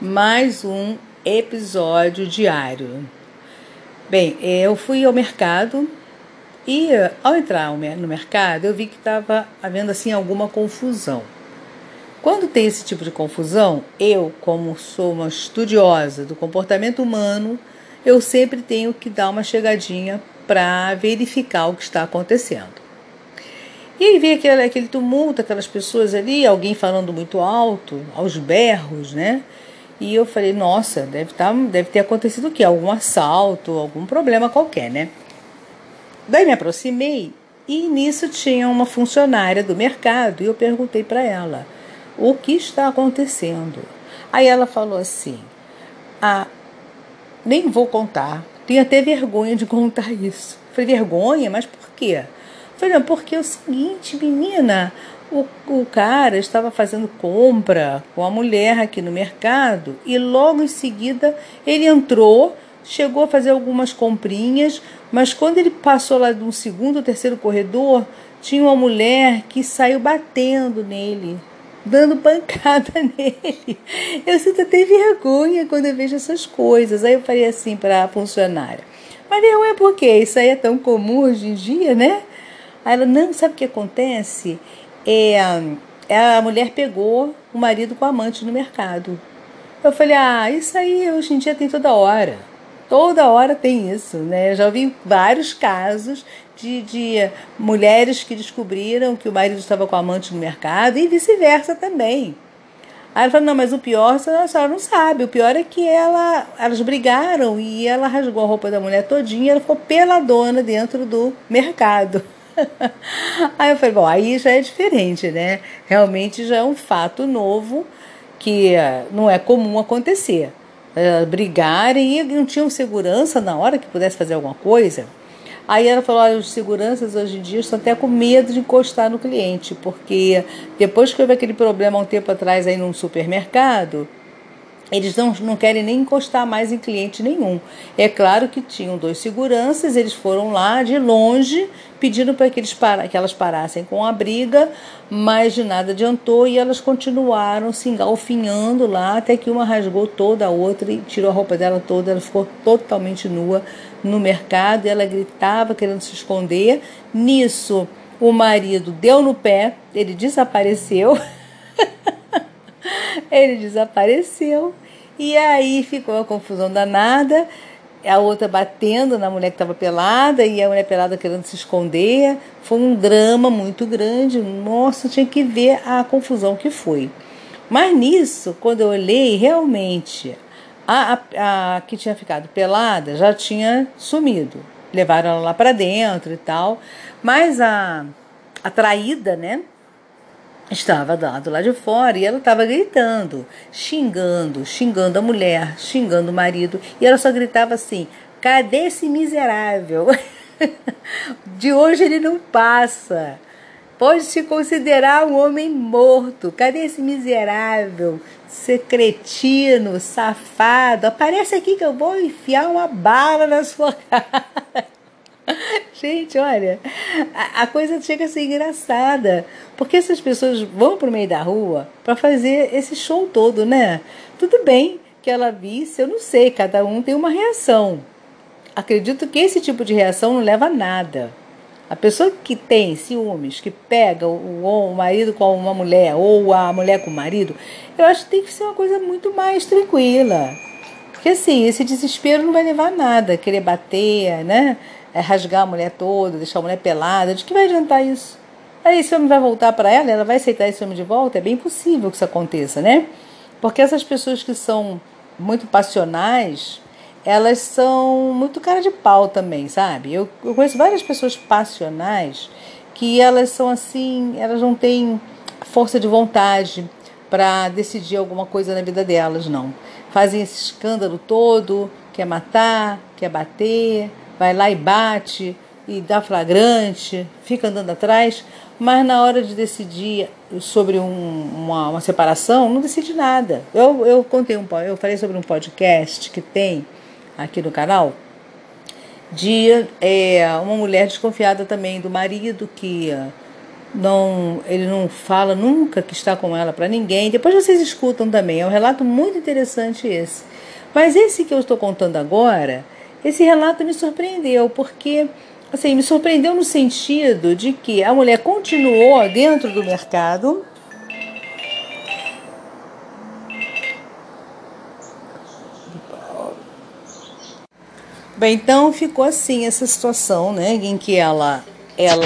mais um episódio diário. Bem, eu fui ao mercado e ao entrar no mercado eu vi que estava havendo assim alguma confusão. Quando tem esse tipo de confusão, eu, como sou uma estudiosa do comportamento humano, eu sempre tenho que dar uma chegadinha para verificar o que está acontecendo. E aí veio aquele, aquele tumulto, aquelas pessoas ali, alguém falando muito alto, aos berros, né? E eu falei, nossa, deve, tá, deve ter acontecido o quê? Algum assalto, algum problema qualquer, né? Daí me aproximei e nisso tinha uma funcionária do mercado e eu perguntei para ela o que está acontecendo. Aí ela falou assim: Ah, nem vou contar, tenho até vergonha de contar isso. falei, vergonha? Mas por quê? Falei, não, porque é o seguinte, menina, o, o cara estava fazendo compra com a mulher aqui no mercado e logo em seguida ele entrou, chegou a fazer algumas comprinhas, mas quando ele passou lá de um segundo ou terceiro corredor, tinha uma mulher que saiu batendo nele, dando pancada nele. Eu sinto até vergonha quando eu vejo essas coisas. Aí eu falei assim para a funcionária: Mas vergonha por quê? Isso aí é tão comum hoje em dia, né? Aí ela: Não, sabe o que acontece? é, a mulher pegou o marido com a amante no mercado. Eu falei, ah, isso aí hoje em dia tem toda hora. Toda hora tem isso, né? Eu já vi vários casos de, de mulheres que descobriram que o marido estava com a amante no mercado e vice-versa também. Aí ela falou, não, mas o pior a senhora não sabe. O pior é que ela, elas brigaram e ela rasgou a roupa da mulher todinha e ela ficou peladona dentro do mercado. Aí eu falei, bom, aí já é diferente, né? Realmente já é um fato novo que eh, não é comum acontecer. Uh, brigarem e não tinham segurança na hora que pudesse fazer alguma coisa. Aí ela falou: olha, os seguranças hoje em dia estão até com medo de encostar no cliente, porque depois que houve aquele problema um tempo atrás aí num supermercado, eles não, não querem nem encostar mais em cliente nenhum. É claro que tinham dois seguranças, eles foram lá de longe, pedindo para que, eles para, que elas parassem com a briga, mas de nada adiantou e elas continuaram se engalfinhando lá, até que uma rasgou toda a outra e tirou a roupa dela toda, ela ficou totalmente nua no mercado e ela gritava querendo se esconder. Nisso, o marido deu no pé, ele desapareceu. Ele desapareceu e aí ficou uma confusão danada. A outra batendo na mulher que estava pelada e a mulher pelada querendo se esconder. Foi um drama muito grande. Nossa, tinha que ver a confusão que foi. Mas nisso, quando eu olhei, realmente a, a, a que tinha ficado pelada já tinha sumido. Levaram ela lá para dentro e tal. Mas a, a traída, né? Estava do lado de fora e ela estava gritando, xingando, xingando a mulher, xingando o marido, e ela só gritava assim: cadê esse miserável? de hoje ele não passa. Pode se considerar um homem morto. Cadê esse miserável, secretino, safado? Aparece aqui que eu vou enfiar uma bala na sua cara. Gente, olha, a, a, coisa chega a ser engraçada. Porque essas pessoas vão para o meio da rua para fazer esse show todo, né? Tudo bem que ela visse, eu não sei, cada um tem uma reação. Acredito que esse tipo de reação não leva a nada. A pessoa que tem ciúmes, que pega o, o marido com uma mulher ou a mulher com o marido, eu acho que tem que ser uma coisa muito mais tranquila. Porque assim, esse desespero não vai levar a nada, querer bater, né? É, rasgar a mulher toda, deixar a mulher pelada. De que vai adiantar isso? Aí esse homem vai voltar para ela, ela vai aceitar esse homem de volta? É bem possível que isso aconteça, né? Porque essas pessoas que são muito passionais, elas são muito cara de pau também, sabe? Eu, eu conheço várias pessoas passionais que elas são assim, elas não têm força de vontade para decidir alguma coisa na vida delas, não. Fazem esse escândalo todo, quer matar, quer bater, vai lá e bate e dá flagrante, fica andando atrás, mas na hora de decidir sobre um, uma, uma, separação, não decide nada. Eu, eu contei um eu falei sobre um podcast que tem aqui no canal de é, uma mulher desconfiada também do marido que não, ele não fala nunca que está com ela para ninguém. Depois vocês escutam também, é um relato muito interessante esse. Mas esse que eu estou contando agora, esse relato me surpreendeu, porque assim, me surpreendeu no sentido de que a mulher continuou dentro do mercado. Bem, então ficou assim essa situação, né, em que ela ela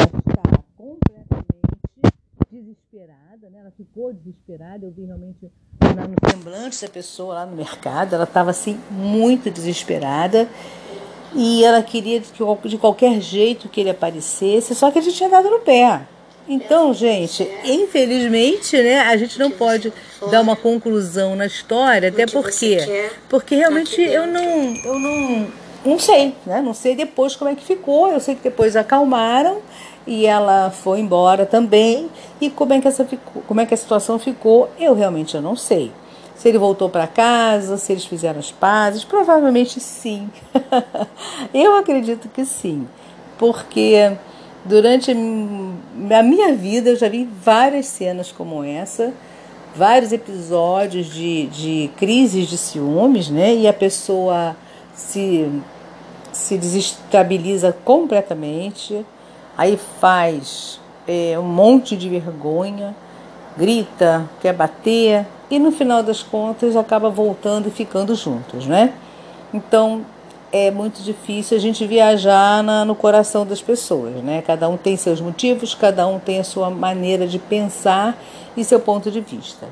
ela ficou desesperada. Eu vi realmente no semblante da pessoa lá no mercado, ela estava assim muito desesperada e ela queria de qualquer jeito que ele aparecesse, só que a gente tinha dado no pé. Então, gente, infelizmente, né, a gente não pode dar uma conclusão na história, até porque, porque realmente eu não, eu não, não sei, né, não sei depois como é que ficou. Eu sei que depois acalmaram e ela foi embora também. E como é que essa ficou, como é que a situação ficou, eu realmente eu não sei. Se ele voltou para casa, se eles fizeram as pazes, provavelmente sim. eu acredito que sim, porque durante a minha vida eu já vi várias cenas como essa, vários episódios de, de crises de ciúmes, né? E a pessoa se, se desestabiliza completamente aí faz é, um monte de vergonha, grita, quer bater e no final das contas acaba voltando e ficando juntos, né? Então é muito difícil a gente viajar na, no coração das pessoas, né? Cada um tem seus motivos, cada um tem a sua maneira de pensar e seu ponto de vista.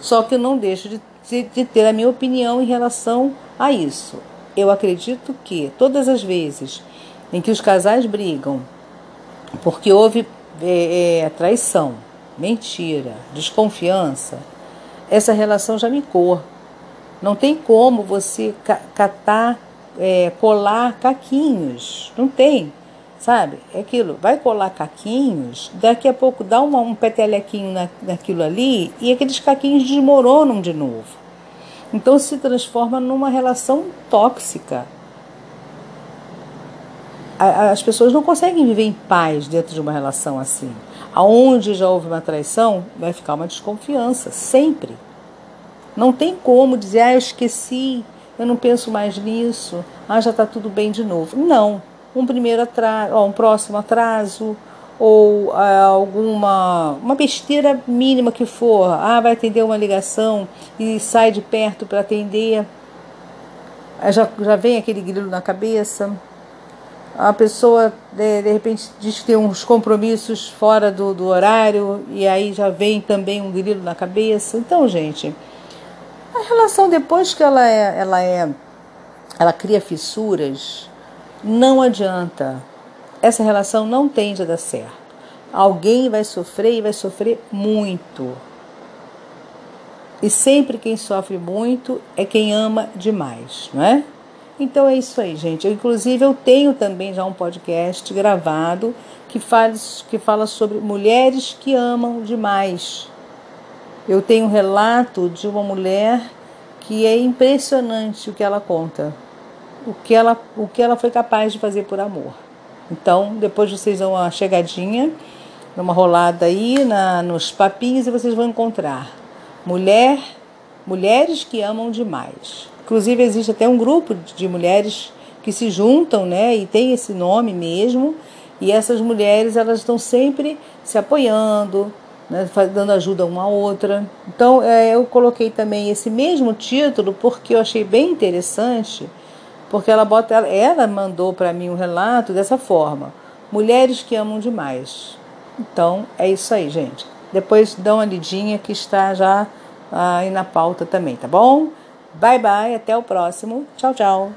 Só que eu não deixo de, de, de ter a minha opinião em relação a isso. Eu acredito que todas as vezes em que os casais brigam porque houve é, é, traição, mentira, desconfiança, essa relação já micou. Não tem como você catar, é, colar caquinhos. Não tem, sabe? É aquilo, vai colar caquinhos, daqui a pouco dá uma, um petelequinho na, naquilo ali e aqueles caquinhos desmoronam de novo. Então se transforma numa relação tóxica as pessoas não conseguem viver em paz dentro de uma relação assim. Aonde já houve uma traição, vai ficar uma desconfiança, sempre. Não tem como dizer, ah, eu esqueci, eu não penso mais nisso, ah, já está tudo bem de novo. Não. Um primeiro atraso, um próximo atraso, ou ah, alguma uma besteira mínima que for, ah, vai atender uma ligação e sai de perto para atender, já, já vem aquele grilo na cabeça a pessoa de, de, repente diz que tem uns compromissos fora do, do horário e aí já vem também um grilo na cabeça. Então, gente, a relação depois que ela é, ela é, ela cria fissuras, não adianta. Essa relação não tende a dar certo. Alguém vai sofrer e vai sofrer muito. E sempre quem sofre muito é quem ama demais, não é? Então é isso aí, gente. Eu, inclusive, eu tenho também já um podcast gravado que fala, que fala sobre mulheres que amam demais. Eu tenho um relato de uma mulher que é impressionante o que ela conta, o que ela, o que ela foi capaz de fazer por amor. Então, depois vocês dão uma chegadinha, uma rolada aí na, nos papinhos e vocês vão encontrar mulher, mulheres que amam demais. Inclusive existe até um grupo de mulheres que se juntam, né, e tem esse nome mesmo. E essas mulheres elas estão sempre se apoiando, né, dando ajuda uma à outra. Então é, eu coloquei também esse mesmo título porque eu achei bem interessante, porque ela bota, ela mandou para mim um relato dessa forma: mulheres que amam demais. Então é isso aí, gente. Depois dá uma lidinha que está já aí na pauta também, tá bom? Bye bye, até o próximo. Tchau, tchau.